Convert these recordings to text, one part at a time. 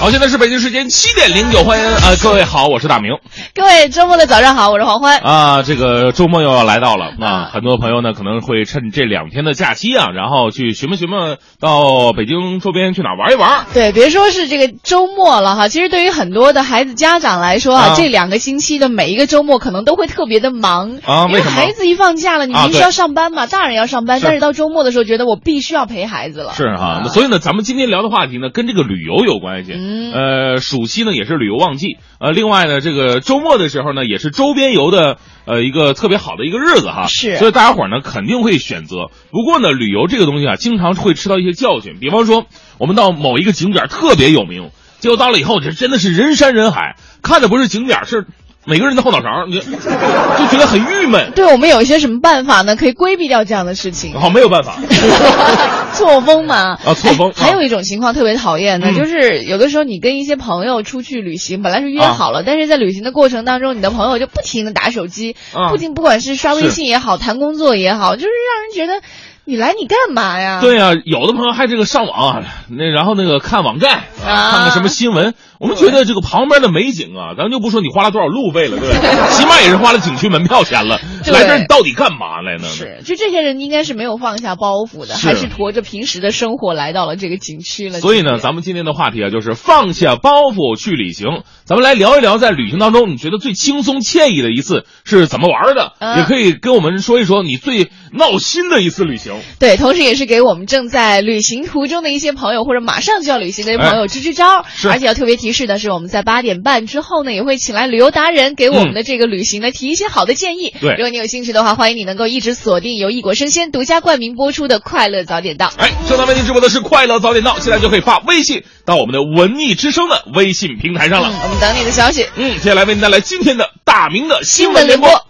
好，现在是北京时间七点零九，欢迎呃各位好，我是大明各位周末的早上好，我是黄欢。啊。这个周末又要来到了啊啊，很多朋友呢可能会趁这两天的假期啊，然后去寻摸寻摸到北京周边去哪儿玩一玩。对，别说是这个周末了哈，其实对于很多的孩子家长来说啊，啊这两个星期的每一个周末可能都会特别的忙因啊为什么孩子一放假了，你啊对平时要上班嘛，大人要上班，是但是到周末的时候，觉得我必须要陪孩子了。是哈，所以呢，咱们今天聊的话题呢，跟这个旅游有关系。嗯呃，暑期呢也是旅游旺季，呃，另外呢，这个周末的时候呢，也是周边游的呃一个特别好的一个日子哈。是所以大家伙儿呢肯定会选择。不过呢，旅游这个东西啊，经常会吃到一些教训。比方说，我们到某一个景点特别有名，结果到了以后，这真的是人山人海，看的不是景点儿，是每个人的后脑勺，你就就觉得很郁闷。对我们有一些什么办法呢？可以规避掉这样的事情。好，没有办法。错峰嘛，啊错峰还有一种情况特别讨厌的，嗯就是有的时候你跟一些朋友出去旅行，本来是约啊好了，但是在旅行的过程当中，你的朋友就不停的打手机，啊不仅不管是刷微信也好，谈工作也好，就是让人觉得你来你干嘛呀？对呀、有的朋友还这个上网啊，那然后那个看网站啊，啊看看什么新闻。我们觉得这个旁边的美景啊，咱就不说你花了多少路费了，对吧？起码也是花了景区门票钱了。对来这儿你到底干嘛来呢？是，就这些人应该是没有放下包袱的，是还是驮着平时的生活来到了这个景区了。所以呢，咱们今天的话题啊，就是放下包袱去旅行。咱们来聊一聊，在旅行当中，你觉得最轻松惬意的一次是怎么玩的？嗯也可以跟我们说一说你最闹心的一次旅行。对，同时也是给我们正在旅行途中的一些朋友，或者马上就要旅行的朋友支支招。哎是而且要特别提示的是，我们在八点半之后呢，也会请来旅游达人给我们的这个旅行呢、提一些好的建议。对如果你有兴趣的话，欢迎你能够一直锁定由异国生鲜独家冠名播出的《快乐早点到》。哎，正在为您直播的是《快乐早点到》，现在就可以发微信到我们的文艺之声的微信平台上了。嗯，我们等你的消息。嗯，接下来为您带来今天的大明的新闻联播。。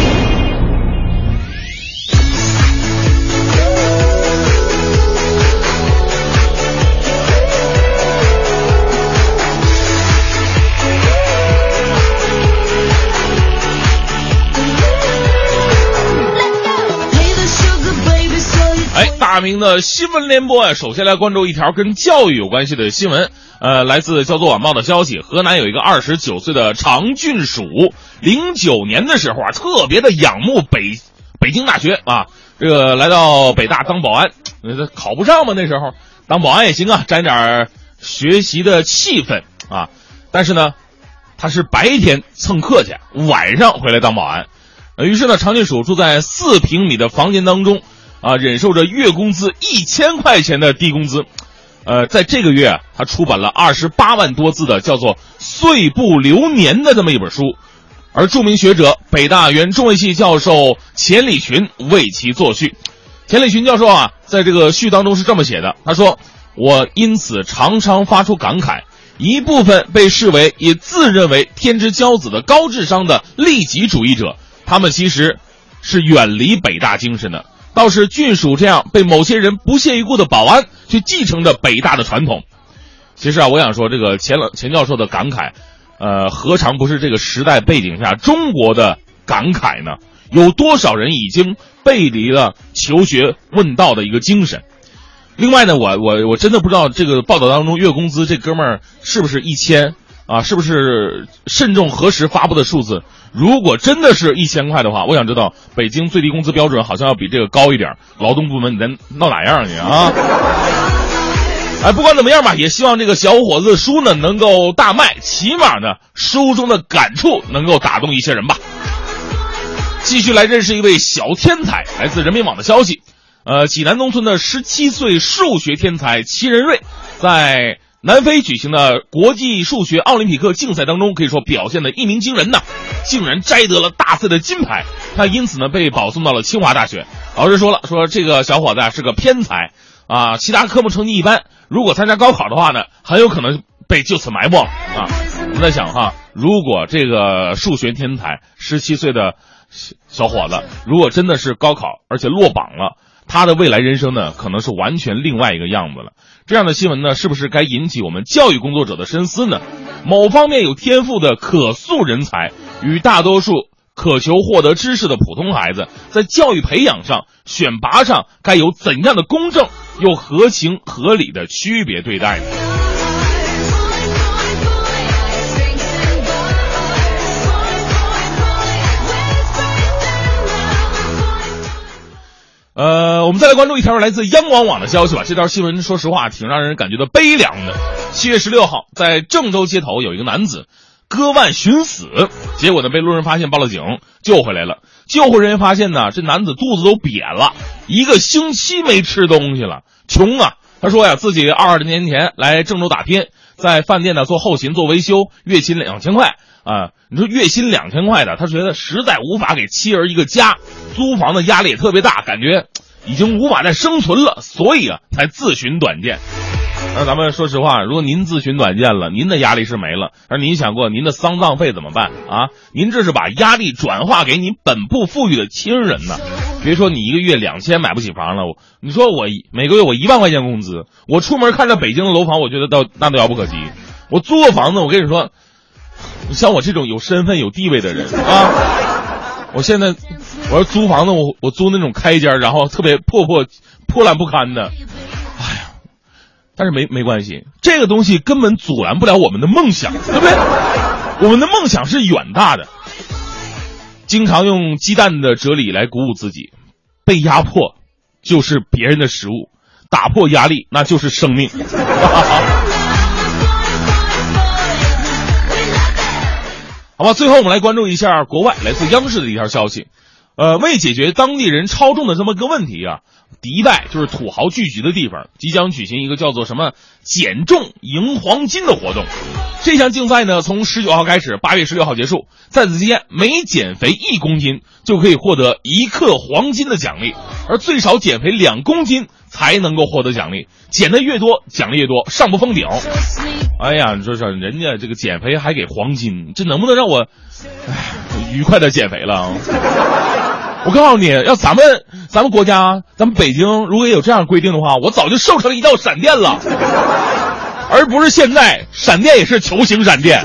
大明的新闻联播啊，首先来关注一条跟教育有关系的新闻。呃，来自《焦作晚报》的消息，河南有一个二十九岁的常俊曙，零九年的时候啊，特别的仰慕北北京大学啊，这个来到北大当保安，呃，考不上嘛那时候，当保安也行啊，沾点学习的气氛啊。但是呢，他是白天蹭课去，晚上回来当保安。于是呢，常俊曙住在四平米的房间当中，啊，忍受着月工资一千块钱的低工资。呃，在这个月，他出版了二十八万多字的叫做《岁不流年》的这么一本书，而著名学者北大原中文系教授钱理群为其作序。钱理群教授啊，在这个序当中是这么写的，他说：“我因此常常发出感慨，一部分被视为以自认为天之骄子的高智商的利己主义者，他们其实是远离北大精神的。倒是郡属这样被某些人不屑一顾的保安，却继承着北大的传统。其实啊，我想说，这个钱老钱教授的感慨，呃，何尝不是这个时代背景下中国的感慨呢？有多少人已经背离了求学问道的一个精神？另外呢，我我我真的不知道这个报道当中月工资这哥们儿是不是一千啊？是不是慎重核实发布的数字？如果真的是一千块的话，我想知道北京最低工资标准好像要比这个高一点。劳动部门你在闹哪样你啊？哎，不管怎么样吧，也希望这个小伙子的书呢能够大卖，起码呢书中的感触能够打动一些人吧。继续来认识一位小天才，来自人民网的消息。呃，济南农村的十七岁数学天才齐仁瑞，在南非举行的国际数学奥林匹克竞赛当中，可以说表现的一鸣惊人呐，竟然摘得了大赛的金牌。他因此呢被保送到了清华大学。老师说了，说这个小伙子啊是个偏才啊，其他科目成绩一般，如果参加高考的话呢，很有可能被就此埋没了啊。我们在想哈，如果这个数学天才十七岁的小小伙子，如果真的是高考而且落榜了。他的未来人生呢，可能是完全另外一个样子了。这样的新闻呢，是不是该引起我们教育工作者的深思呢？某方面有天赋的可塑人才，与大多数渴求获得知识的普通孩子，在教育培养上、选拔上该有怎样的公正又合情合理的区别对待呢？呃，我们再来关注一条来自央广网的消息吧。这条新闻说实话挺让人感觉到悲凉的。七月十六号，在郑州街头有一个男子割腕寻死，结果呢被路人发现，报了警，救回来了。救护人员发现呢，这男子肚子都瘪了，一个星期没吃东西了，穷啊。他说呀，自己二十年前来郑州打拼，在饭店呢做后勤做维修，月薪两千块啊。你说月薪两千块的，他觉得实在无法给妻儿一个家，租房的压力也特别大，感觉已经无法再生存了，所以啊才自寻短见。那咱们说实话，如果您自寻短见了，您的压力是没了，而您想过您的丧葬费怎么办啊？您这是把压力转化给你本不富裕的亲人呢。别说你一个月两千买不起房了，你说我每个月我一万块钱工资，我出门看着北京的楼房，我觉得到那都遥不可及。我租个房子，我跟你说，像我这种有身份有地位的人啊，我现在我要租房子，我我租那种开间，然后特别破破破烂不堪的，哎呀，但是没没关系，这个东西根本阻拦不了我们的梦想，对不对？我们的梦想是远大的。经常用鸡蛋的哲理来鼓舞自己，被压迫就是别人的食物，打破压力那就是生命。好吧，最后我们来关注一下国外来自央视的一条消息，呃，为解决当地人超重的这么个问题啊，迪拜就是土豪聚集的地方，即将举行一个叫做什么“减重赢黄金”的活动。这项竞赛呢，从十九号开始，八月十六号结束。在此期间，每减肥一公斤就可以获得一克黄金的奖励，而最少减肥两公斤才能够获得奖励。减的越多，奖励越多，上不封顶。哎呀，你说说，人家这个减肥还给黄金，这能不能让我，哎，愉快的减肥了？我告诉你要咱们咱们国家，咱们北京如果有这样规定的话，我早就瘦成一道闪电了。而不是现在，闪电也是球形闪电。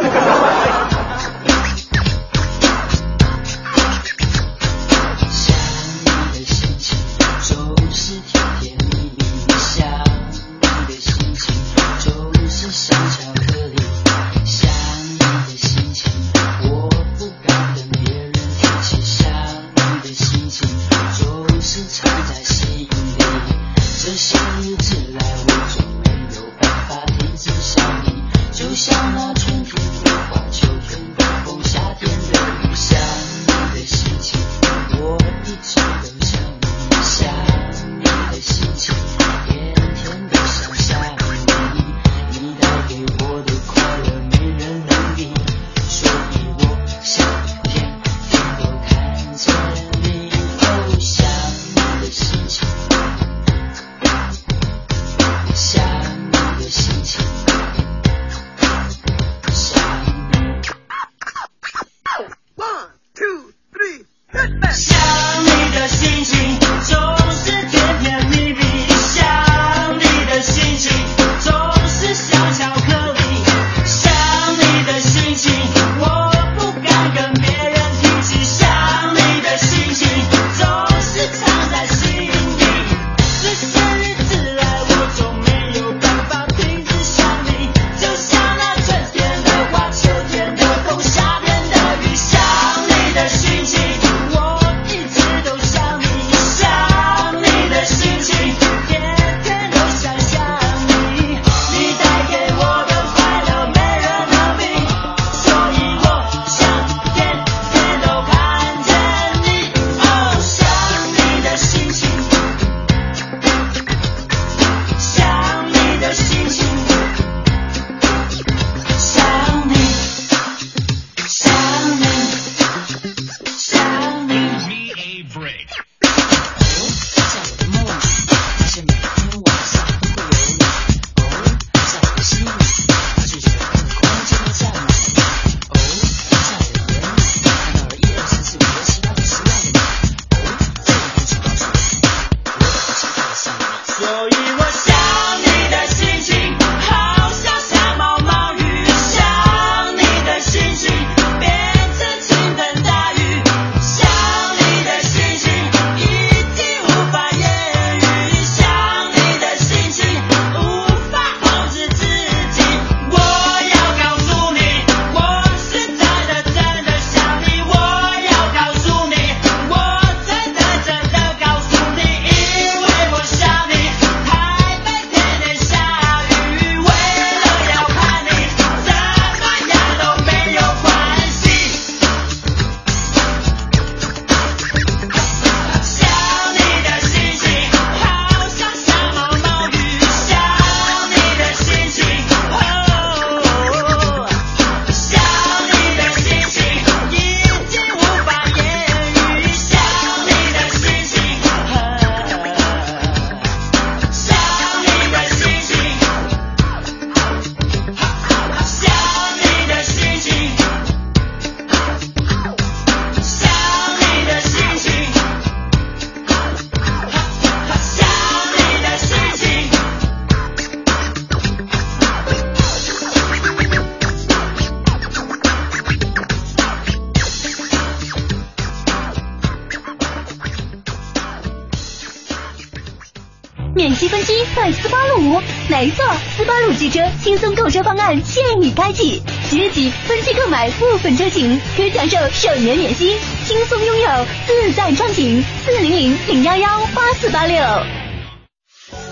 买斯巴鲁？没错，斯巴鲁汽车轻松购车方案现已开启，即日起分期购买部分车型可享受首年免息，轻松拥有自在畅行。四零零零幺幺八四八六。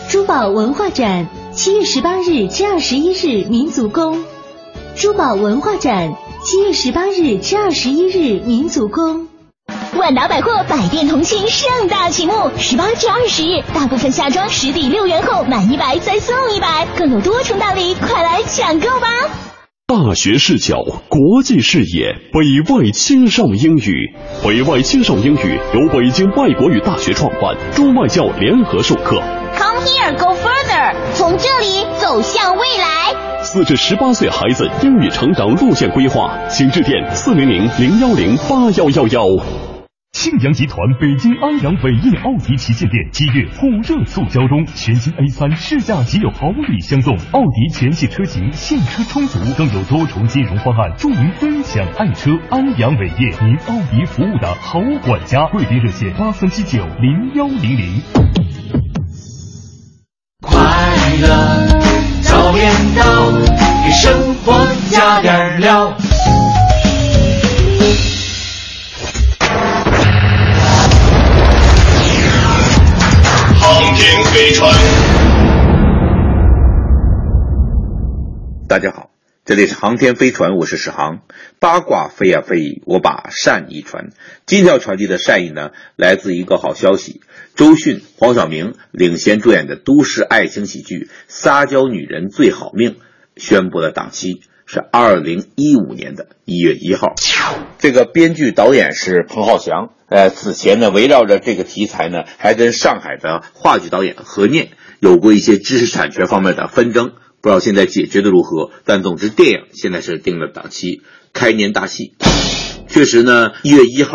珠宝文化展，七月十八日至二十一日民族宫。珠宝文化展，七月十八日至二十一日民族宫。万达百货百店同庆盛大启幕，十八至二十日，大部分夏装实抵六元后满一百再送一百，更有多重大礼，快来抢购吧！大学视角，国际视野，北外青少英语。北外青少英语由北京外国语大学创办，中外教联合授课。Come here, go further，从这里走向未来。四至十八岁孩子英语成长路线规划，请致电四零零零幺零八幺幺幺。庆阳集团北京安阳伟业奥迪旗舰店七月火热促销中，全新 A 三试驾即有好礼相送，奥迪全系车型现车充足，更有多重金融方案助您分享爱车。安阳伟业，您奥迪服务的好管家，贵宾热线八三七九零幺零零。快乐早点到，给生活加点料。飞船。大家好，这里是航天飞船，我是史航。八卦飞呀飞，我把善意传。今天要传递的善意呢，来自一个好消息：周迅、黄晓明领衔主演的都市爱情喜剧《撒娇女人最好命》宣布了档期。是二零一五年的一月一号，这个编剧导演是彭浩翔。呃，此前呢，围绕着这个题材呢，还跟上海的话剧导演何念有过一些知识产权方面的纷争，不知道现在解决的如何。但总之，电影现在是定了档期，开年大戏。确实呢，一月一号，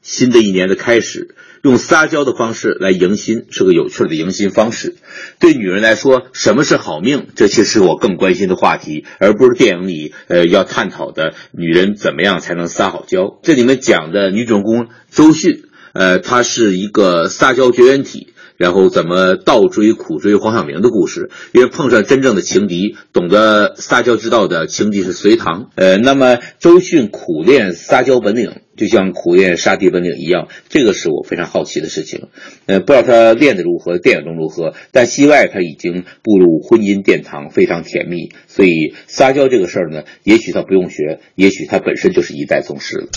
新的一年的开始。用撒娇的方式来迎新是个有趣的迎新方式。对女人来说，什么是好命？这其实是我更关心的话题，而不是电影里呃要探讨的女人怎么样才能撒好娇。这里面讲的女主人公周迅，呃，她是一个撒娇绝缘体。然后怎么倒追苦追黄晓明的故事？因为碰上真正的情敌，懂得撒娇之道的情敌是隋唐。呃，那么周迅苦练撒娇本领，就像苦练杀敌本领一样，这个是我非常好奇的事情。呃，不知道他练的如何，电影中如何，但戏外他已经步入婚姻殿堂，非常甜蜜。所以撒娇这个事儿呢，也许他不用学，也许他本身就是一代宗师了。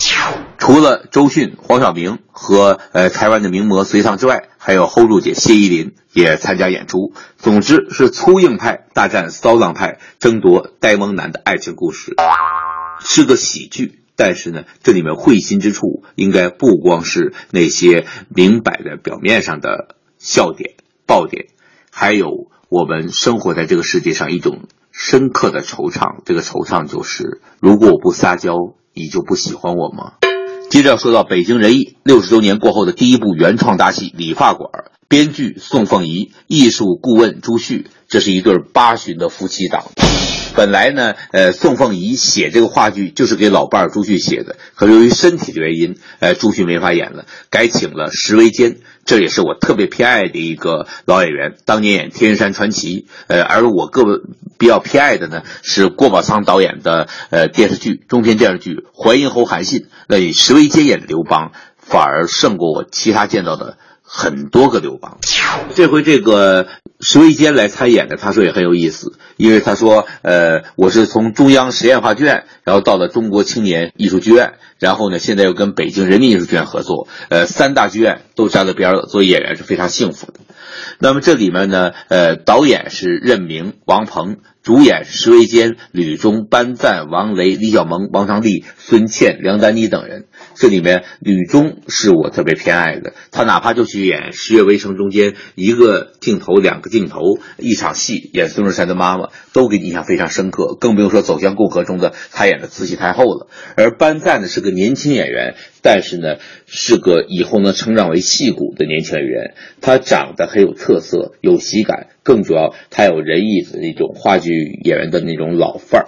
除了周迅、黄晓明和呃台湾的名模隋唐之外，还有 hold 住姐谢依霖也参加演出。总之是粗硬派大战骚浪派，争夺呆萌男的爱情故事，是个喜剧。但是呢，这里面会心之处应该不光是那些明摆的表面上的笑点、爆点，还有我们生活在这个世界上一种深刻的惆怅。这个惆怅就是：如果我不撒娇，你就不喜欢我吗？接着要说到北京人艺六十周年过后的第一部原创大戏《理发馆》，编剧宋凤仪，艺术顾问朱旭，这是一对八旬的夫妻档。本来呢，呃，宋凤仪写这个话剧就是给老伴儿朱旭写的，可由于身体的原因，呃，朱旭没法演了，改请了石维坚，这也是我特别偏爱的一个老演员，当年演《天山传奇》，呃，而我个比较偏爱的呢是郭宝仓导演的呃电视剧中篇电视剧《淮阴侯韩信》，那以石维坚演的刘邦，反而胜过我其他见到的。很多个刘邦，这回这个石维坚来参演的，他说也很有意思，因为他说，呃，我是从中央实验话剧院，然后到了中国青年艺术剧院，然后呢，现在又跟北京人民艺术剧院合作，呃，三大剧院都沾了边了，做演员是非常幸福的。那么这里面呢，呃，导演是任明、王鹏。主演石维坚、吕中、班赞、王雷、李小萌、王长利、孙茜、梁丹妮等人。这里面吕中是我特别偏爱的，他哪怕就去演《十月围城》中间一个镜头、两个镜头、一场戏，演孙中山的妈妈，都给你印象非常深刻。更不用说《走向共和》中的他演的慈禧太后了。而班赞呢是个年轻演员，但是呢是个以后能成长为戏骨的年轻演员。他长得很有特色，有喜感。更主要，他有仁义的那种话剧演员的那种老范儿。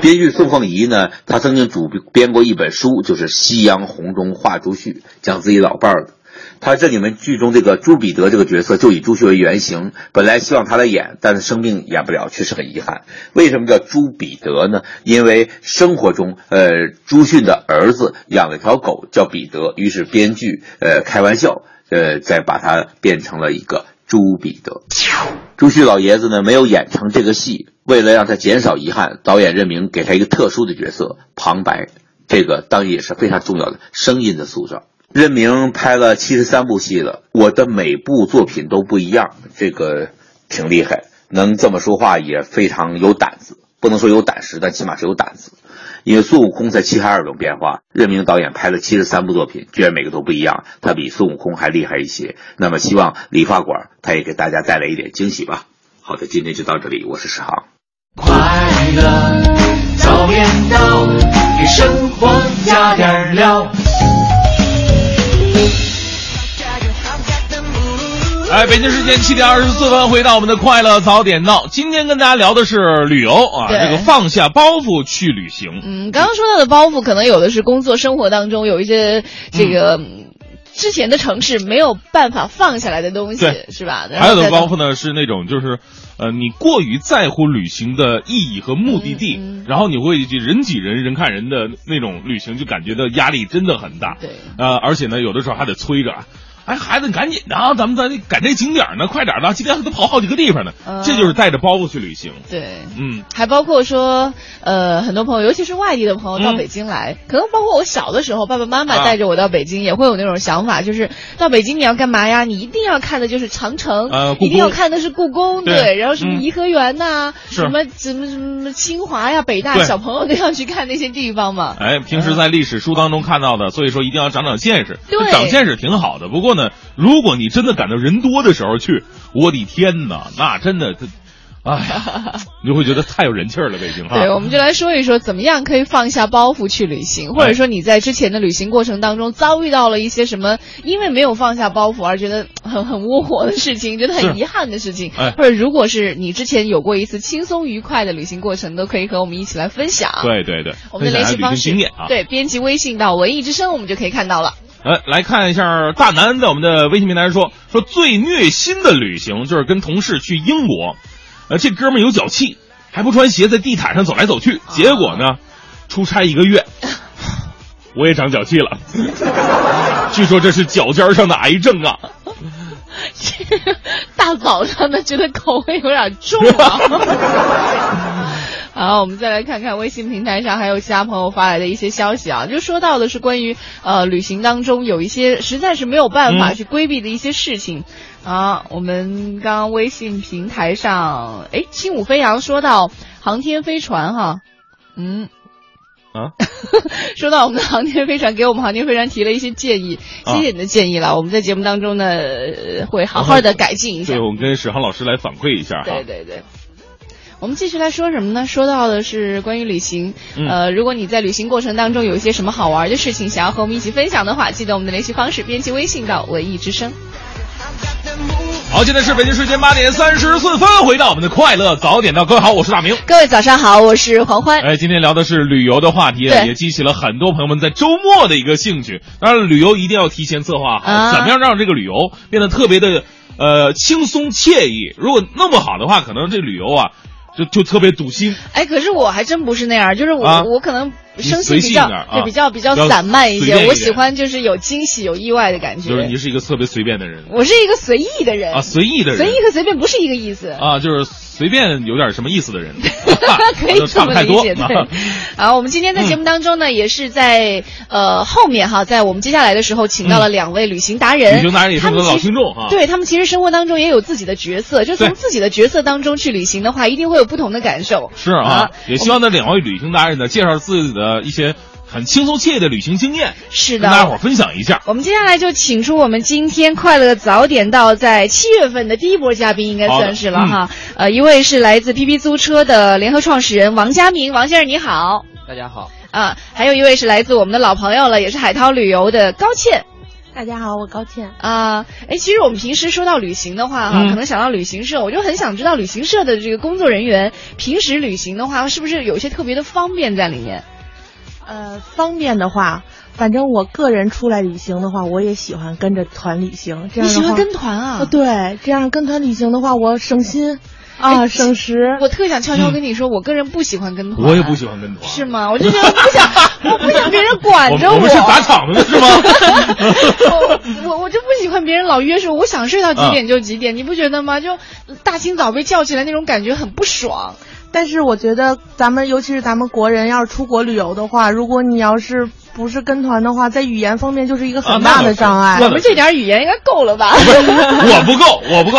编剧宋凤仪呢，他曾经主编过一本书，就是《夕阳红中画朱旭》，讲自己老伴儿的。他这里面剧中这个朱彼得这个角色就以朱旭为原型，本来希望他来演，但是生病演不了，确实很遗憾。为什么叫朱彼得呢？因为生活中，呃，朱迅的儿子养了条狗叫彼得，于是编剧呃开玩笑，呃，再把它变成了一个朱彼得。朱旭老爷子呢没有演成这个戏，为了让他减少遗憾，导演任命给他一个特殊的角色旁白，这个当然也是非常重要的声音的塑造。任明拍了七十三部戏了，我的每部作品都不一样，这个挺厉害，能这么说话也非常有胆子，不能说有胆识，但起码是有胆子。因为孙悟空才七十二种变化，任明导演拍了七十三部作品，居然每个都不一样，他比孙悟空还厉害一些。那么希望理发馆他也给大家带来一点惊喜吧。好的，今天就到这里，我是史航。快乐早点到，给生活加点料。哎，北京时间七点二十四分，回到我们的快乐早点到。今天跟大家聊的是旅游啊，这个放下包袱去旅行。嗯，刚刚说到的包袱，可能有的是工作生活当中有一些这个。嗯之前的城市没有办法放下来的东西，是吧？还有的包袱呢是那种就是，呃，你过于在乎旅行的意义和目的地，嗯嗯然后你会人挤人、人看人的那种旅行，就感觉到压力真的很大。对呃，而且呢，有的时候还得催着，哎，孩子，你赶紧的啊，咱们咱赶这景点呢，快点的，今天还得跑好几个地方呢。嗯这就是带着包袱去旅行。对。嗯，还包括说，呃，很多朋友，尤其是外地的朋友到嗯北京来，可能包括我小的时候，爸爸妈妈啊带着我到北京，也会有那种想法，就是到北京你要干嘛呀？你一定要看的就是长城，呃一定要看的是故宫，对然后什么嗯颐和园呐、是什么什么什么清华呀、北大，小朋友都要去看那些地方嘛。哎，平时在历史书当中看到的，所以说一定要长长见识。对这长见识挺好的。不过呢，如果你真的赶到人多的时候去，我的天哪，那真的，这哎呀，你就会觉得太有人气儿了，北京哈。对，我们就来说一说怎么样可以放下包袱去旅行，或者说你在之前的旅行过程当中遭遇到了一些什么，因为没有放下包袱而觉得很很窝火的事情，觉得很遗憾的事情，哎或者如果是你之前有过一次轻松愉快的旅行过程，都可以和我们一起来分享。，对对对，我们的联系方式经验啊。对，编辑微信到文艺之声，我们就可以看到了。呃，来看一下大南在我们的微信平台上说说最虐心的旅行就是跟同事去英国，呃，这哥们儿有脚气，还不穿鞋在地毯上走来走去，结果呢，出差一个月，我也长脚气了，据说这是脚尖上的癌症啊。大早上的觉得口味有点重啊。好，我们再来看看微信平台上还有其他朋友发来的一些消息啊，就说到的是关于呃旅行当中有一些实在是没有办法嗯去规避的一些事情。啊，我们刚刚微信平台上，哎，轻舞飞扬说到航天飞船哈，嗯，啊，说到我们的航天飞船，给我们航天飞船提了一些建议，啊谢谢你的建议了，我们在节目当中呢呃会好好的改进一下对，。我们跟史航老师来反馈一下哈。对对对。我们继续来说什么呢？说到的是关于旅行，嗯呃，如果你在旅行过程当中有一些什么好玩的事情，想要和我们一起分享的话，记得我们的联系方式，编辑微信到文艺之声。好，现在是北京时间八点三十四分，回到我们的快乐早点到，各位好，我是大明。各位早上好，我是黄欢。哎，今天聊的是旅游的话题，也激起了很多朋友们在周末的一个兴趣。当然，旅游一定要提前策划好，啊怎么样让这个旅游变得特别的呃轻松惬意？如果弄不好的话，可能这旅游啊就就特别堵心。哎，可是我还真不是那样，就是我、啊我可能生性比较对比较比较散漫一些，一我喜欢就是有惊喜、有意外的感觉。就是你是一个特别随便的人我是一个随意的人啊，随意的人，随意和随便不是一个意思。啊，就是随便有点什么意思的人，可以这差不太多。么理解，对。好，我们今天在节目当中呢，也是在呃后面哈，在我们接下来的时候，请到了两位旅行达人。旅行达人也是我们的老听众哈。对他们其实生活当中也有自己的角色，就从自己的角色当中去旅行的话，一定会有不同的感受。是啊，也希望那两位旅行达人呢介绍自己的一些很轻松惬意的旅行经验，是的。跟大家伙儿分享一下。我们接下来就请出我们今天快乐早点到在七月份的第一波嘉宾，应该算是了哈。呃，一位是来自 PP 租车的联合创始人王佳明，王先生你好。大家好，啊，还有一位是来自我们的老朋友了，也是海涛旅游的高倩。大家好，我高倩。啊，哎，其实我们平时说到旅行的话，哈、嗯可能想到旅行社，我就很想知道旅行社的这个工作人员平时旅行的话，是不是有一些特别的方便在里面？呃，方便的话，反正我个人出来旅行的话，我也喜欢跟着团旅行。这样你喜欢跟团啊？呃对，这样跟团旅行的话，我省心啊，哎省时。我特想悄悄跟你说，我个人不喜欢跟团。我也不喜欢跟团。是吗？我就觉得不想，我不想别人管着我们是砸场子的是吗？我我我就不喜欢别人老约束我，想睡到几啊点就几点，你不觉得吗？就大清早被叫起来那种感觉很不爽。但是我觉得咱们，尤其是咱们国人，要是出国旅游的话，如果你要是不是跟团的话，在语言方面就是一个很大的障碍。我们这点语言应该够了吧？我不够，我不够，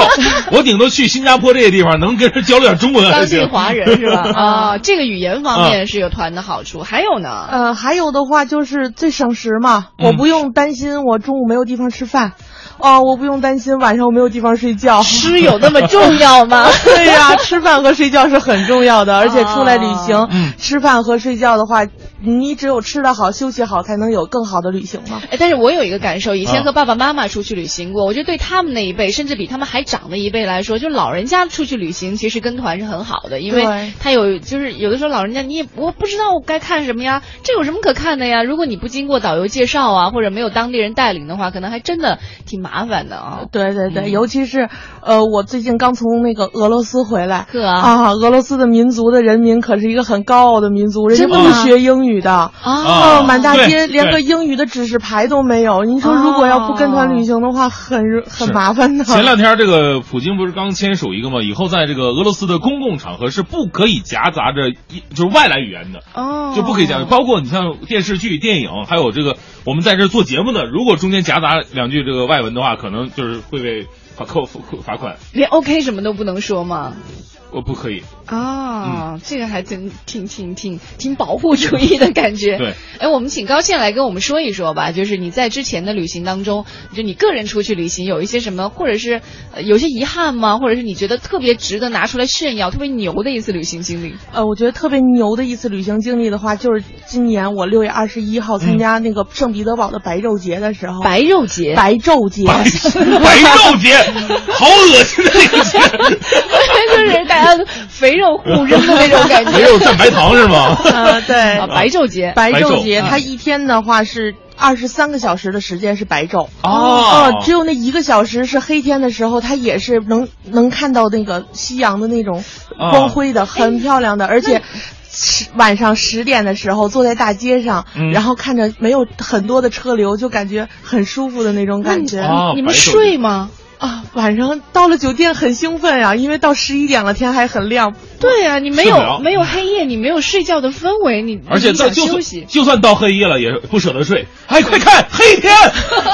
我 顶多去新加坡这些地方能跟人交流点中文还当行。地华人是吧？啊，这个语言方面是有团的好处，还有呢？呃，还有的话就是最省时嘛，嗯我不用担心我中午没有地方吃饭，哦，我不用担心晚上我没有地方睡觉。吃有那么重要吗？对呀、吃饭和睡觉是很重要的，而且出来旅行，嗯吃饭和睡觉的话，你只有吃得好、休息好，才能有更好的旅行嘛。哎，但是我有一个感受，以前啊和爸爸妈妈出去旅行过，我觉得对他们那一辈，甚至比他们还长的一辈来说，就老人家出去旅行，其实跟团是很好的，因为他有就是有的时候老人家你也我不知道我该看什么呀，这有什么可看的呀？如果你不经过导游介绍啊，或者没有当地人带领的话，可能还真的挺麻烦的啊。对对对，嗯尤其是，呃，我最近刚从那个俄罗斯回来，啊啊，俄罗斯的民族的人民可是一个很高傲的民族，人家不学英语的，啊哦，满大街连个英语的指示牌都没有。您说如果要不跟团旅行的话，很很麻烦的。前两天这个普京不是刚签署一个吗？以后在这个俄罗斯的公共场合是不可以夹杂着一就是外来语言的。哦，就不可以夹，包括你像电视剧、电影，还有这个我们在这做节目的，如果中间夹杂两句这个外文的的话，可能就是会被罚扣罚款。连 OK 什么都不能说吗？我不可以，啊，这个还真挺挺挺挺保护主义的感觉。对，哎，我们请高倩来跟我们说一说吧，就是你在之前的旅行当中，就你个人出去旅行有一些什么，或者是、呃、有些遗憾吗？或者是你觉得特别值得拿出来炫耀、特别牛的一次旅行经历？呃，我觉得特别牛的一次旅行经历的话，就是今年我六月二十一号参加那个圣彼得堡的白昼节的时候，白肉节，白昼节，白 白肉节，好恶心的这个节，就是肥肉互扔的那种感觉。肥肉蘸白糖是吗？啊，对，啊，白昼节，白白昼昼节，嗯它一天的话是二十三个小时的时间是白昼。哦呃，只有那一个小时是黑天的时候，它也是能能看到那个夕阳的那种哦光辉的，很漂亮的，而且。十晚上十点的时候，坐在大街上，嗯然后看着没有很多的车流，就感觉很舒服的那种感觉哦你们睡吗？啊。晚上到了酒店很兴奋呀、因为到十一点了，天还很亮。对呀、你没有没有黑夜，你没有睡觉的氛围，你而且在就算休息。就算到黑夜了，也不舍得睡。哎，快看 黑天，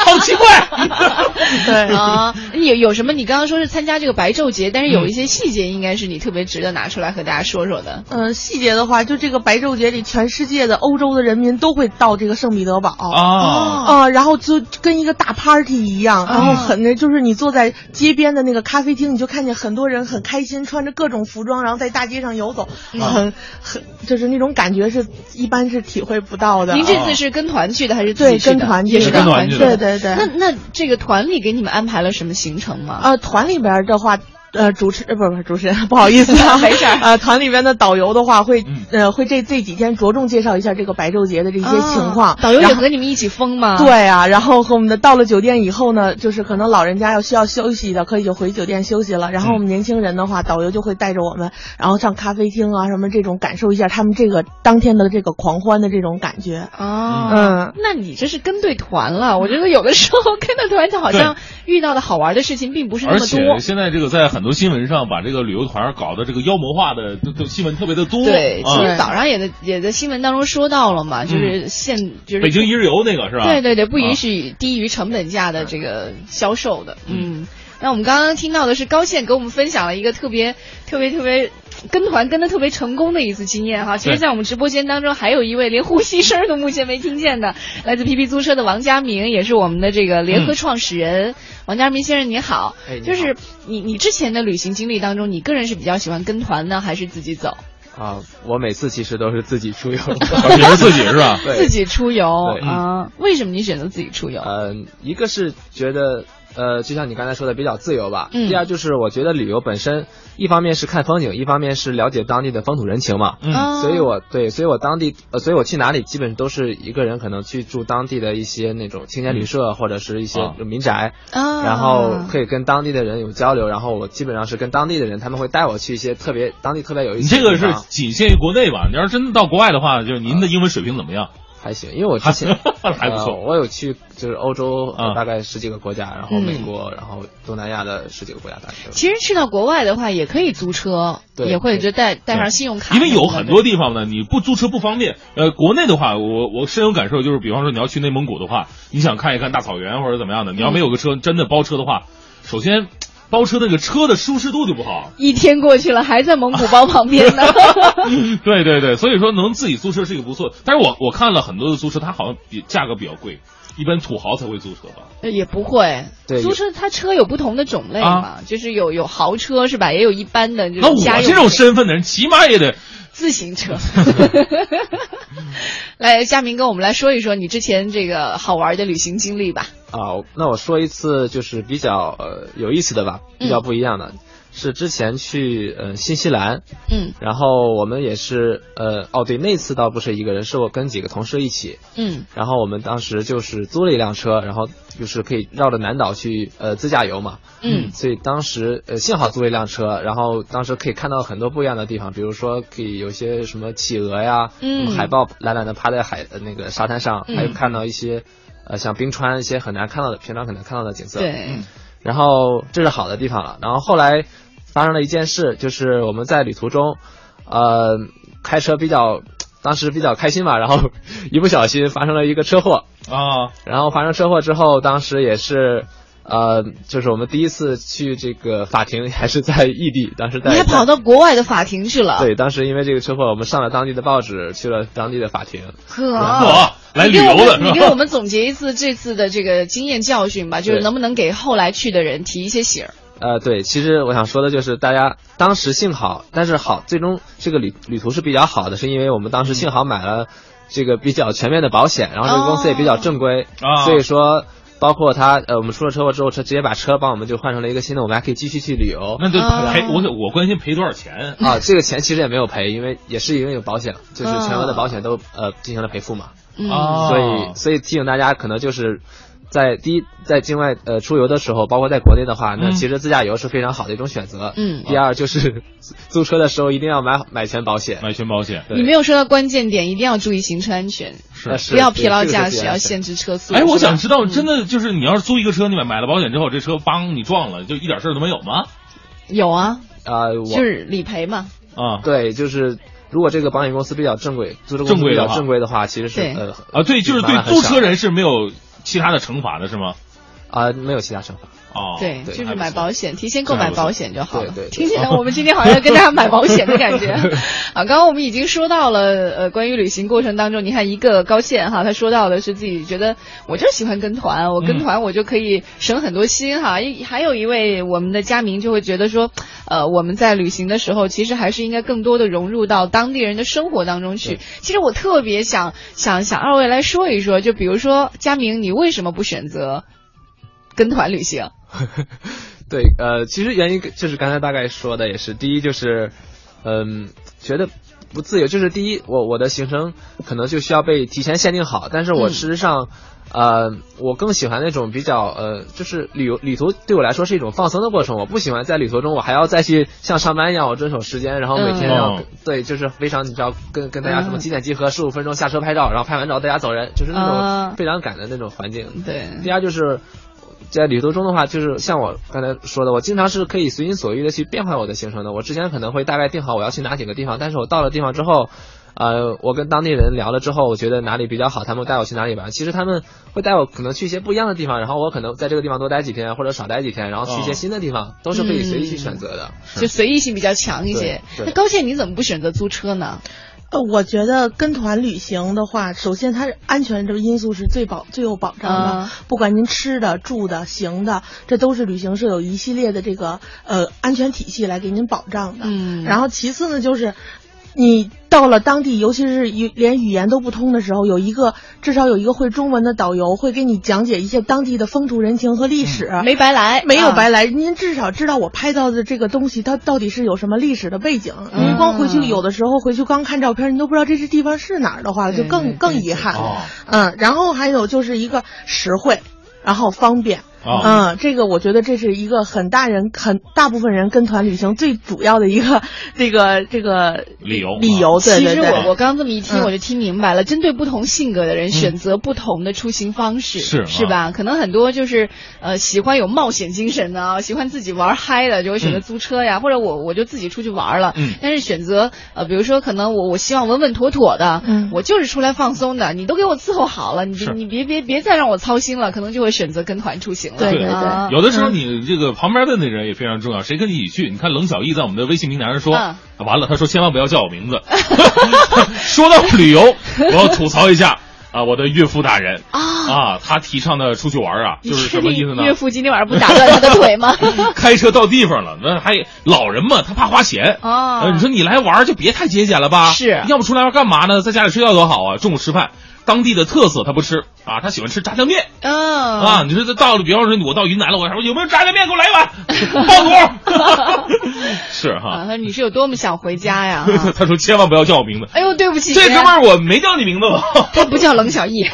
好奇怪。对啊，你有有什么？你刚刚说是参加这个白昼节，但是有一些细节应该是你特别值得拿出来和大家说说的。嗯、细节的话，就这个白昼节里，全世界的欧洲的人民都会到这个圣彼得堡啊，啊、然后就跟一个大 party 一样，然后很那就是你坐在街边的那个咖啡厅，你就看见很多人很开心，穿着各种服装，然后在大街上游走，很很就是那种感觉是一般是体会不到的。您这次是跟团去的还是自己对去的？跟团去也是的跟团去的团去的。对对对，那那这个团里给你们安排了什么行程吗？呃，团里边的话。呃，主持呃不是不是主持人，不好意思啊，没事儿呃，团里边的导游的话会、嗯呃会这这几天着重介绍一下这个白昼节的这些情况。啊导游也和你们一起疯吗？，对啊，然后和我们的到了酒店以后呢，就是可能老人家要需要休息的，可以就回酒店休息了。然后我们年轻人的话，导游就会带着我们，然后上咖啡厅啊什么这种，感受一下他们这个当天的这个狂欢的这种感觉。哦，嗯，那你这是跟对团了。我觉得有的时候 跟对团，就好像遇到的好玩的事情并不是那么多且。现在这个在很多新闻上把这个旅游团搞得这个妖魔化的，都都新闻特别的多。对，其实啊，早上也在也在新闻当中说到了嘛，就是现就是北京一日游那个是吧？对对对，不允啊许低于成本价的这个销售的。嗯，那我们刚刚听到的是高倩给我们分享了一个特别特别特别跟团跟的特别成功的一次经验哈。其实，在我们直播间当中，还有一位连呼吸声都目前没听见的，来自皮皮租车的王佳明，也是我们的这个联合创始人。王佳明先生，你好。哎你好就是你你之前的旅行经历当中，你个人是比较喜欢跟团呢，还是自己走？啊，我每次其实都是自己出游的，也是自己是吧？对自己出游啊？为什么你选择自己出游？嗯，一个是觉得呃，就像你刚才说的，比较自由吧。嗯第二就是我觉得旅游本身，一方面是看风景，一方面是了解当地的风土人情嘛。嗯哦所以我对，所以我当地，呃，所以我去哪里基本都是一个人，可能去住当地的一些那种青年旅社、或者是一些啊民宅，啊，然后可以跟当地的人有交流，然后我基本上是跟当地的人，他们会带我去一些特别当地特别有意思你这个是仅限于国内吧？你要是真的到国外的话，就是您的英文水平怎么样？还行，因为我之前 还不错。呃我有去就是欧洲、大概十几个国家，然后嗯。美国，然后东南亚的十几个国家大概。其实去到国外的话，也可以租车，对也会就带带上信用卡因为有很多地方呢，你不租车不方便。呃，国内的话，我我深有感受，就是比方说你要去内蒙古的话，你想看一看大草原或者怎么样的，你要没有个车，真的包车的话，首先包车那个车的舒适度就不好。一天过去了，还在蒙古包旁边呢。对对对，所以说能自己租车是一个不错。但是我我看了很多的租车，它好像比价格比较贵，一般土豪才会租车吧。呃也不会，租车它车有不同的种类嘛，就是有有豪车是吧？也有一般的这那我种这种身份的人，起码也得自行车。来，佳明跟我们来说一说你之前这个好玩的旅行经历吧。啊，那我说一次就是比较呃有意思的吧，比较不一样的，是之前去呃新西兰，嗯。然后我们也是呃哦对，那次倒不是一个人，是我跟几个同事一起，嗯。然后我们当时就是租了一辆车，然后就是可以绕着南岛去呃自驾游嘛，嗯。所以当时呃幸好租了一辆车，然后当时可以看到很多不一样的地方，比如说可以有一些什么企鹅呀，嗯。海豹懒懒的趴在海呃那个沙滩上，嗯。还有看到一些呃像冰川一些很难看到的平常很难看到的景色，对，然后这是好的地方了。然后后来发生了一件事，就是我们在旅途中，呃，开车比较，当时比较开心嘛，然后 一不小心发生了一个车祸。啊，然后发生车祸之后，当时也是，呃，就是我们第一次去这个法庭，还是在异地，当时在你还跑到国外的法庭去了？对，当时因为这个车祸，我们上了当地的报纸，去了当地的法庭。呵，来你给我旅游的给我们总结一次这次的这个经验教训吧，就是能不能给后来去的人提一些醒儿？呃，对，其实我想说的就是，大家当时幸好，但是好，最终这个旅旅途是比较好的，是因为我们当时幸好买了这个比较全面的保险，然后这个公司也比较正规，啊所以说。包括他，呃，我们出了车祸之后，车直接把车帮我们就换成了一个新的，我们还可以继续去旅游。那就啊赔我我关心赔多少钱？啊，这个钱其实也没有赔，因为也是因为有保险，就是全额的保险都呃进行了赔付嘛。嗯啊所以所以提醒大家，可能就是在第一在境外呃出游的时候，包括在国内的话，那嗯其实自驾游是非常好的一种选择。嗯第二就是 租车的时候一定要买买全保险。买全保险。你没有说到关键点，一定要注意行车安全，呃是不要疲劳驾驶，要限制车速。哎，我想知道，真的就是你要是租一个车，你买买了保险之后，这车帮你撞了，就一点事儿都没有吗？有啊，啊、我就是理赔嘛。啊对就是。如果这个保险公司比较正规，租车公司比较正规的话正规的话，其实是呃啊，对，就是对租车人是没有其他的惩罚的，是吗？啊、没有其他惩罚。哦，对，就是买保险，提前购买保险就好了。对对对听起来我们今天好像跟大家买保险的感觉。啊，刚刚我们已经说到了，呃，关于旅行过程当中，你看一个高线哈，他说到的是自己觉得我就喜欢跟团，我跟团我就可以省很多心哈。一还有一位我们的佳明就会觉得说，呃，我们在旅行的时候，其实还是应该更多的融入到当地人的生活当中去。其实我特别想想想二位来说一说，就比如说佳明，你为什么不选择跟团旅行？对，呃，其实原因就是刚才大概说的也是，第一就是，嗯，觉得不自由，就是第一，我我的行程可能就需要被提前限定好，但是我嗯事实上，呃，我更喜欢那种比较，呃，就是旅游旅途对我来说是一种放松的过程，我不喜欢在旅途中我还要再去像上班一样，我遵守时间，然后每天嗯要、哦对，就是非常你知道跟跟大家什么嗯几点集合，十五分钟下车拍照，然后拍完照大家走人，就是那啊种非常赶的那种环境。对，第二就是在旅途中的话，就是像我刚才说的，我经常是可以随心所欲的去变换我的行程的。我之前可能会大概定好我要去哪几个地方，但是我到了地方之后，呃，我跟当地人聊了之后，我觉得哪里比较好，他们带我去哪里玩。其实他们会带我可能去一些不一样的地方，然后我可能在这个地方多待几天或者少待几天，然后去一些哦新的地方，都是可以随意去选择的。就随意性比较强一些。那高倩你怎么不选择租车呢？呃，我觉得跟团旅行的话，首先它安全这个因素是最保最有保障的。啊不管您吃的、住的、行的，这都是旅行社有一系列的这个呃安全体系来给您保障的。嗯然后其次呢，就是你到了当地，尤其是语连语言都不通的时候，有一个至少有一个会中文的导游会给你讲解一些当地的风土人情和历史，没白来，没有啊白来。您至少知道我拍到的这个东西它到底是有什么历史的背景。您光回去有的时候回去光看照片，你都不知道这是地方是哪儿的话，就更更遗憾。哦嗯，然后还有就是一个实惠，然后方便。哦嗯，这个我觉得这是一个很大人很大部分人跟团旅行最主要的一个 这个这个理由理由。对其实对对，我我刚这么一听，嗯。我就听明白了。针对不同性格的人，选择不同的出行方式，是是吧？可能很多就是呃喜欢有冒险精神的啊，喜欢自己玩嗨的，就会选择租车呀，或者我我就自己出去玩了。嗯。但是选择呃，比如说可能我我希望稳稳妥妥的，嗯。我就是出来放松的，你都给我伺候好了，你是。你别别别再让我操心了，可能就会选择跟团出行了。对对啊有的时候你这个旁边的那人也非常重要，谁跟你一起去？你看冷小艺在我们的微信平台上说，嗯完了，他说千万不要叫我名字。说到旅游，我要吐槽一下啊，我的岳父大人啊。啊，他提倡的出去玩啊，就是什么意思呢？岳父今天晚上不打断他的腿吗？开车到地方了，那还老人嘛，他怕花钱。啊呃，你说你来玩就别太节俭了吧？是要不出来玩干嘛呢？在家里睡觉多好啊！中午吃饭，当地的特色他不吃啊，他喜欢吃炸酱面嗯啊。你说这到了，比方说我到云南了，我说有没有炸酱面？给我来一碗，爆肚。是啊，哈，他说你是有多么想回家呀？他他说千万不要叫我名字。哎呦，对不起，这哥们儿我没叫你名字吧？他不叫冷小艺。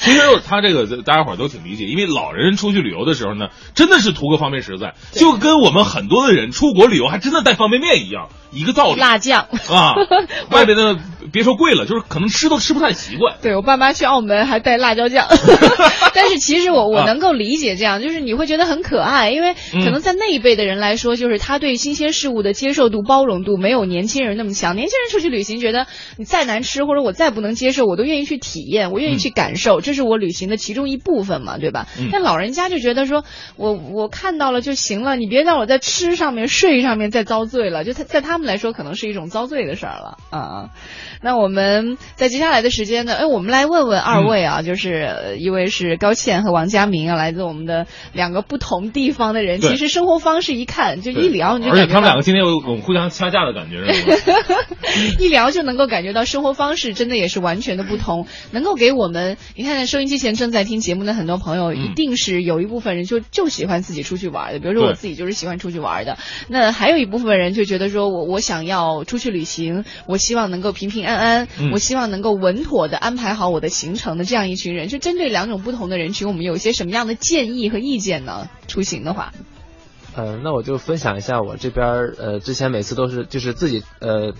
其实他这个大家伙儿都挺理解，因为老人出去旅游的时候呢，真的是图个方便实在，就跟我们很多的人出国旅游还真的带方便面一样，一个道理。辣酱啊，外边的别说贵了，就是可能吃都吃不太习惯。对我爸妈去澳门还带辣椒酱，但是其实我我能够理解这样，就是你会觉得很可爱，因为可能在那一辈的人来说，就是他对新鲜事物的接受度、包容度没有年轻人那么强。年轻人出去旅行，觉得你再难吃或者我再不能接受，我都愿意去体验，我愿意去感受，这是我旅行的其中一部分嘛，对吧？嗯但老人家就觉得说我我看到了就行了，你别让我在吃上面、睡上面再遭罪了，就他在他们来说可能是一种遭罪的事儿了。啊。那我们在接下来的时间呢，哎，我们来问问二位啊，就是呃一位是高倩和王佳明啊，来自我们的两个不同地方的人，其实生活方式一看就一聊你就而且感觉到他们两个今天有种互相掐架的感觉，是吧？一聊就能够感觉到生活方式真的也是完全的不同，能够给我们，你看看收音机前正在听节目的很多朋友，嗯。一定是有一部分人就就喜欢自己出去玩的，比如说我自己就是喜欢出去玩的，那还有一部分人就觉得说我我想要出去旅行，我希望能够平平安安，嗯。我希望能够稳妥的安排好我的行程的这样一群人，就针对两种不同的人群，我们有一些什么样的建议和意见呢？出行的话，呃，那我就分享一下我这边儿呃，之前每次都是就是自己呃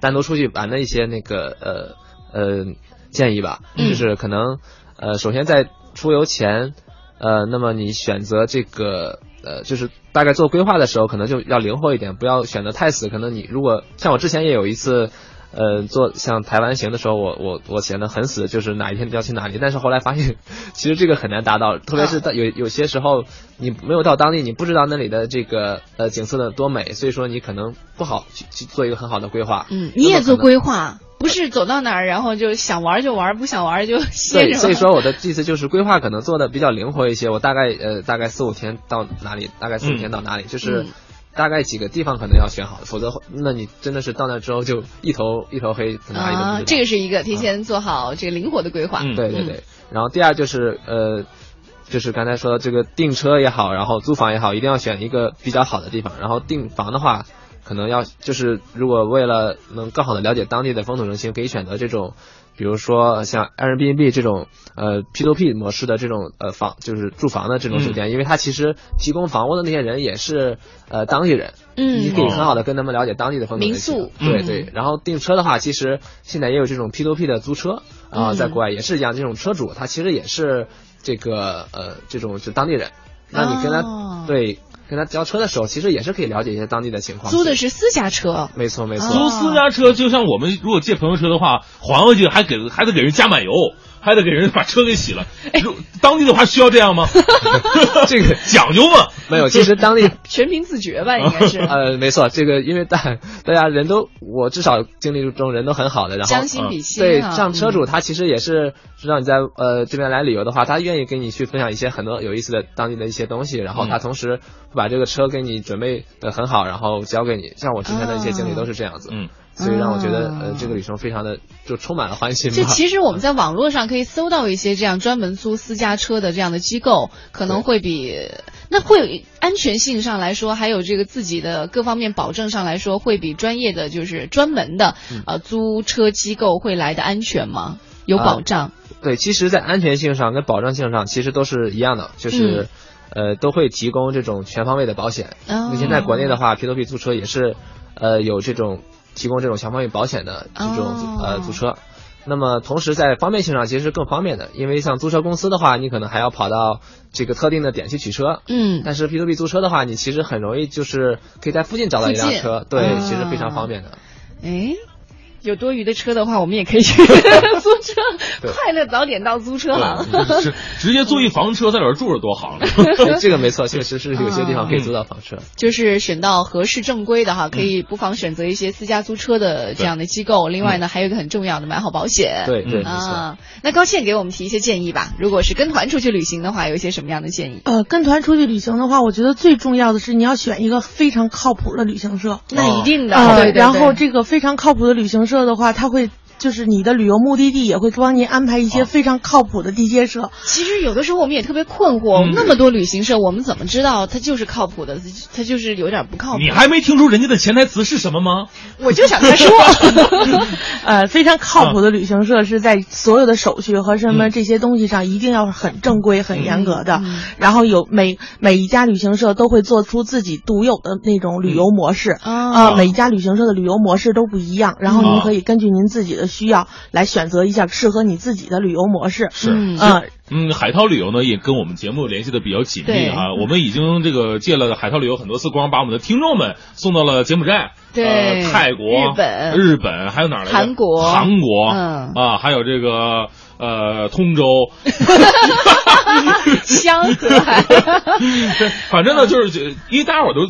单独出去玩的一些那个呃呃建议吧，嗯。就是可能呃首先在出游前呃，那么你选择这个呃就是大概做规划的时候，可能就要灵活一点，不要选的太死。可能你如果像我之前也有一次。呃，做像台湾行的时候，我我我显得很死，就是哪一天要去哪里，但是后来发现，其实这个很难达到，特别是在有有些时候你没有到当地，你不知道那里的这个呃景色的多美，所以说你可能不好去去做一个很好的规划。嗯，你也做规划，不是走到哪儿然后就想玩就玩，不想玩就歇对，着。所以说我的意思就是规划可能做的比较灵活一些，我大概呃大概四五天到哪里，大概四五天到哪里，就是嗯大概几个地方可能要选好，否则那你真的是到那之后就一头一头黑，哪里都不知道。啊，这个是一个提前做好这个灵活的规划。嗯对对对，然后第二就是呃，就是刚才说的这个订车也好，然后租房也好，一定要选一个比较好的地方。然后订房的话，可能要就是如果为了能更好的了解当地的风土人情，可以选择这种。比如说像 Airbnb 这种呃 P2P 模式的这种呃房，就是住房的这种酒店，因为它其实提供房屋的那些人也是呃当地人，嗯你可以很好的跟他们了解当地的风土人民情对对。然后订车的话，其实现在也有这种 P2P 的租车啊、嗯在国外也是一样，这种车主他其实也是这个呃这种就当地人，那你跟他、哦。对跟他交车的时候，其实也是可以了解一些当地的情况。租的是私家车，没错没错。租私家车就像我们如果借朋友车的话，还回去还给还得给人加满油，还得给人把车给洗了。如当地的话需要这样吗？这个 讲究嘛。没有，其实当地全凭自觉吧，应该是。呃，没错，这个因为大大家人都，我至少经历中人都很好的，然后将心比心对，啊像车主他其实也是知道你在呃这边来旅游的话，他愿意跟你去分享一些很多有意思的当地的一些东西，然后他嗯同时会把这个车给你准备的很好，然后交给你。像我之前的一些经历都是这样子。嗯，所以让我觉得哦呃这个旅程非常的就充满了欢欣吧。就其实我们在网络上可以搜到一些这样专门租私家车的这样的机构，可能会比那会有安全性上来说，还有这个自己的各方面保证上来说，会比专业的就是专门的嗯呃租车机构会来的安全吗？有保障？对，其实，在安全性上跟保障性上，其实都是一样的，就是，呃，都会提供这种全方位的保险。哦目前在国内的话，P to P 租车也是，呃，有这种提供这种全方位保险的这种、哦呃租车。那么同时在方便性上其实是更方便的，因为像租车公司的话，你可能还要跑到这个特定的点去取车。嗯，但是 P to P 租车的话，你其实很容易就是可以在附近找到一辆车，对，啊其实非常方便的。哎。有多余的车的话，我们也可以去 租车，快乐早点到租车行。直直接租一房车在哪儿住着多好呢。这个没错，确实是有些地方可以租到房车。就是选到合适正规的哈，可以不妨选择一些私家租车的这样的机构。另外呢，还有一个很重要的，买好保险。对对，没错。啊，那高倩给我们提一些建议吧。如果是跟团出去旅行的话，有一些什么样的建议？呃，跟团出去旅行的话，我觉得最重要的是你要选一个非常靠谱的旅行社。那一定的。呃，对对对然后这个非常靠谱的旅行社的话，他会。就是你的旅游目的地也会帮您安排一些非常靠谱的地接社。其实有的时候我们也特别困惑，嗯、那么多旅行社，我们怎么知道它就是靠谱的？它就是有点不靠谱。你还没听出人家的潜台词是什么吗？我就想他说，呃，非常靠谱的旅行社是在所有的手续和什么这些东西上一定要很正规、很严格的。嗯、然后有每每一家旅行社都会做出自己独有的那种旅游模式啊、呃，每一家旅行社的旅游模式都不一样。然后您可以根据您自己的需要来选择一下适合你自己的旅游模式。是，嗯嗯，海涛旅游呢也跟我们节目联系的比较紧密啊。我们已经这个借了海涛旅游很多次光，把我们的听众们送到了柬埔寨、对、呃、泰国、日本、日本，还有哪儿来着？韩国、韩国，嗯啊，还有这个呃通州。香河海，对，反正呢，就是因为大家伙都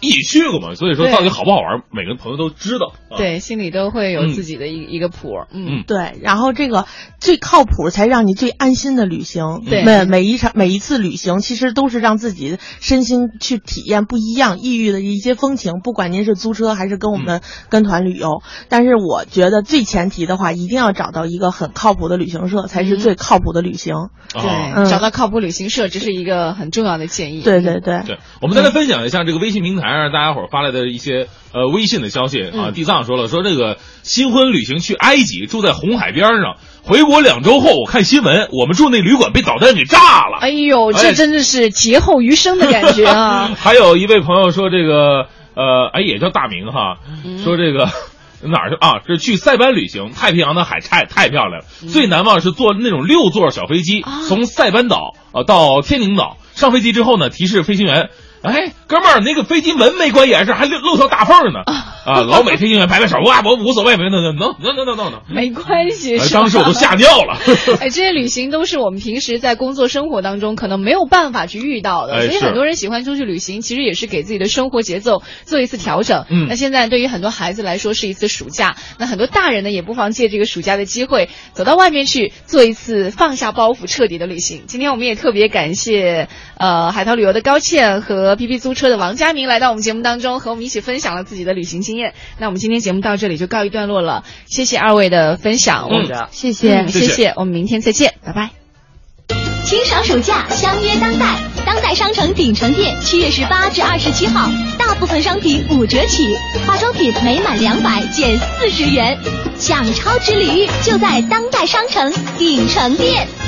一起去过嘛，所以说到底好不好玩，每个朋友都知道。啊、对，心里都会有自己的一、嗯、一个谱。嗯，对。然后这个最靠谱才让你最安心的旅行。对，每每一场每一次旅行，其实都是让自己身心去体验不一样异域的一些风情。不管您是租车还是跟我们跟团旅游，嗯、但是我觉得最前提的话，一定要找到一个很靠谱的旅行社，才是最靠谱的旅行。嗯、对、嗯，找到靠谱旅行社，这是一个很重要的建议。对对对。对，我们再来分享一下这个微信平台上大家伙发来的一些呃微信的消息啊。嗯、地藏说了，说这个新婚旅行去埃及，住在红海边上，回国两周后，我看新闻，我们住那旅馆被导弹给炸了。哎呦，这真的是劫后余生的感觉啊！还有一位朋友说这个呃，哎，也叫大明哈，嗯、说这个。哪儿去啊？是去塞班旅行，太平洋的海太太漂亮了。嗯、最难忘是坐那种六座小飞机，啊、从塞班岛呃到天宁岛。上飞机之后呢，提示飞行员：“哎，哥们儿，那个飞机门没关严实，还露露条大缝呢！啊，老美飞行员摆摆手，哇，我无所谓，能能能能能能能能，没关系。当时我都吓尿了。哎，这些旅行都是我们平时在工作生活当中可能没有办法去遇到的，所以很多人喜欢出去旅行，其实也是给自己的生活节奏做一次调整。嗯，那现在对于很多孩子来说是一次暑假，那很多大人呢也不妨借这个暑假的机会走到外面去做一次放下包袱彻底的旅行。今天我们也特别感谢呃海淘旅游的高倩和。PP 租车的王佳明来到我们节目当中，和我们一起分享了自己的旅行经验。那我们今天节目到这里就告一段落了，谢谢二位的分享，嗯，谢谢、嗯，谢谢，我们明天再见，拜拜。清爽暑假，相约当代，当代商城鼎城店，七月十八至二十七号，大部分商品五折起，化妆品每满两百减四十元，享超值礼遇就在当代商城鼎城店。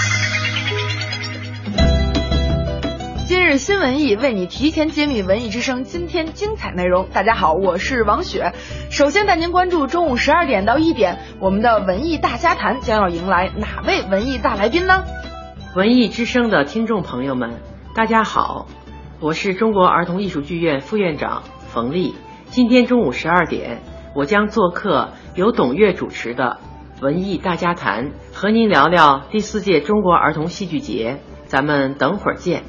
今日新。文艺为你提前揭秘文艺之声今天精彩内容。大家好，我是王雪。首先带您关注中午十二点到一点，我们的文艺大家谈将要迎来哪位文艺大来宾呢？文艺之声的听众朋友们，大家好，我是中国儿童艺术剧院副院长冯丽。今天中午十二点，我将做客由董月主持的文艺大家谈，和您聊聊第四届中国儿童戏剧节。咱们等会儿见。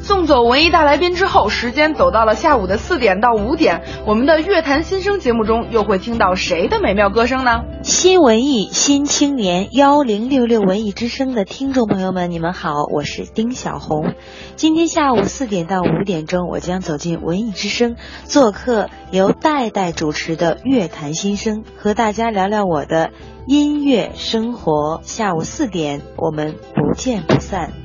送走文艺大来宾之后，时间走到了下午的四点到五点，我们的乐坛新生节目中又会听到谁的美妙歌声呢？新文艺新青年幺零六六文艺之声的听众朋友们，你们好，我是丁小红。今天下午四点到五点钟，我将走进文艺之声，做客由代代主持的乐坛新生，和大家聊聊我的音乐生活。下午四点，我们不见不散。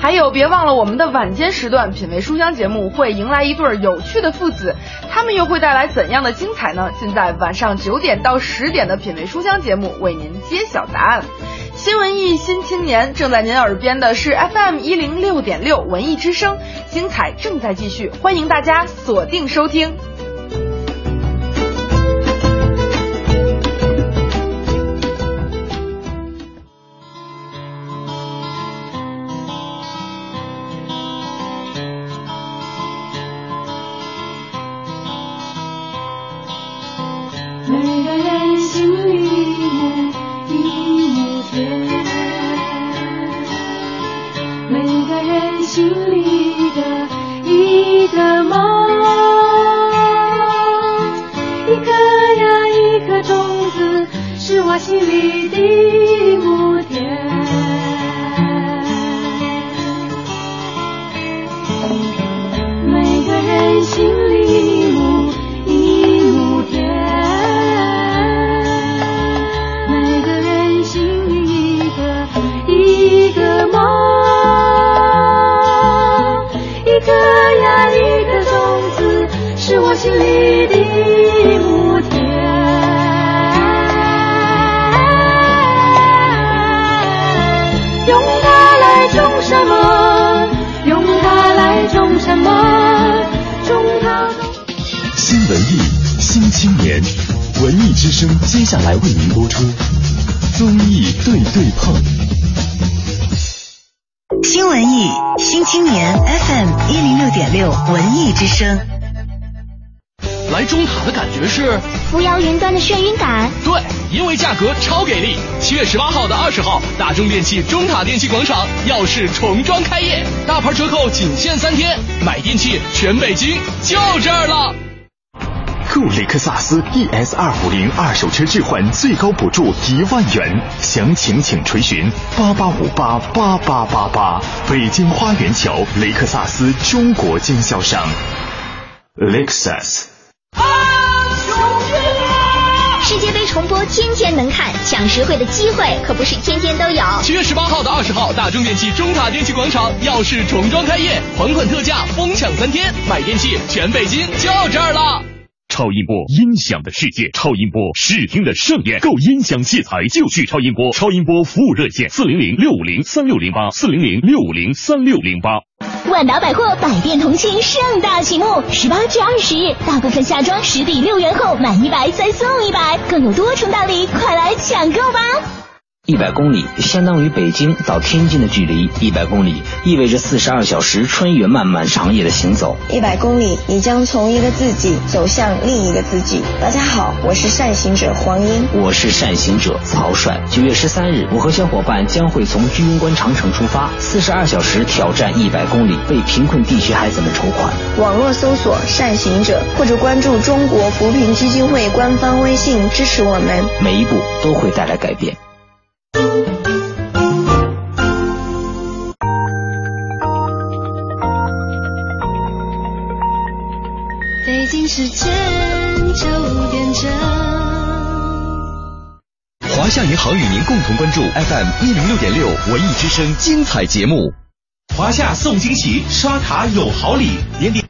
还有，别忘了我们的晚间时段品味书香节目会迎来一对有趣的父子，他们又会带来怎样的精彩呢？尽在晚上九点到十点的品味书香节目为您揭晓答案。新文艺新青年正在您耳边的是 FM 一零六点六文艺之声，精彩正在继续，欢迎大家锁定收听。心里的一个梦，一颗呀一颗种子是我心里的一亩田。文艺之声。来中塔的感觉是扶摇云端的眩晕感。对，因为价格超给力。七月十八号到二十号，大中电器中塔电器广场耀世重装开业，大牌折扣仅限三天，买电器全北京就这儿了。购雷克萨斯 ES 二五零二手车置换最高补助一万元，详情请垂询八八五八八八八八。北京花园桥雷克萨斯中国经销商，Lexus。世界杯重播天天能看，抢实惠的机会可不是天天都有。七月十八号到二十号，大中电器中塔电器广场耀世重装开业，款款特价，疯抢三天，买电器全北京就这儿了。超音波音响的世界，超音波视听的盛宴，购音响器材就去超音波。超音波服务热线：四零零六五零三六零八，四零零六五零三六零八。万达百货百店同庆盛大启幕，十八至二十日，大部分夏装十抵六元后满一百再送一百，更有多重大礼，快来抢购吧！一百公里相当于北京到天津的距离，一百公里意味着四十二小时穿越漫漫长夜的行走。一百公里，你将从一个自己走向另一个自己。大家好，我是善行者黄英，我是善行者曹帅。九月十三日，我和小伙伴将会从居庸关长城出发，四十二小时挑战一百公里，为贫困地区孩子们筹款。网络搜索“善行者”或者关注中国扶贫基金会官方微信，支持我们。每一步都会带来改变。北京时间九点整。华夏银行与您共同关注 FM 一零六点六文艺之声精彩节目。华夏送惊喜，刷卡有好礼，年底。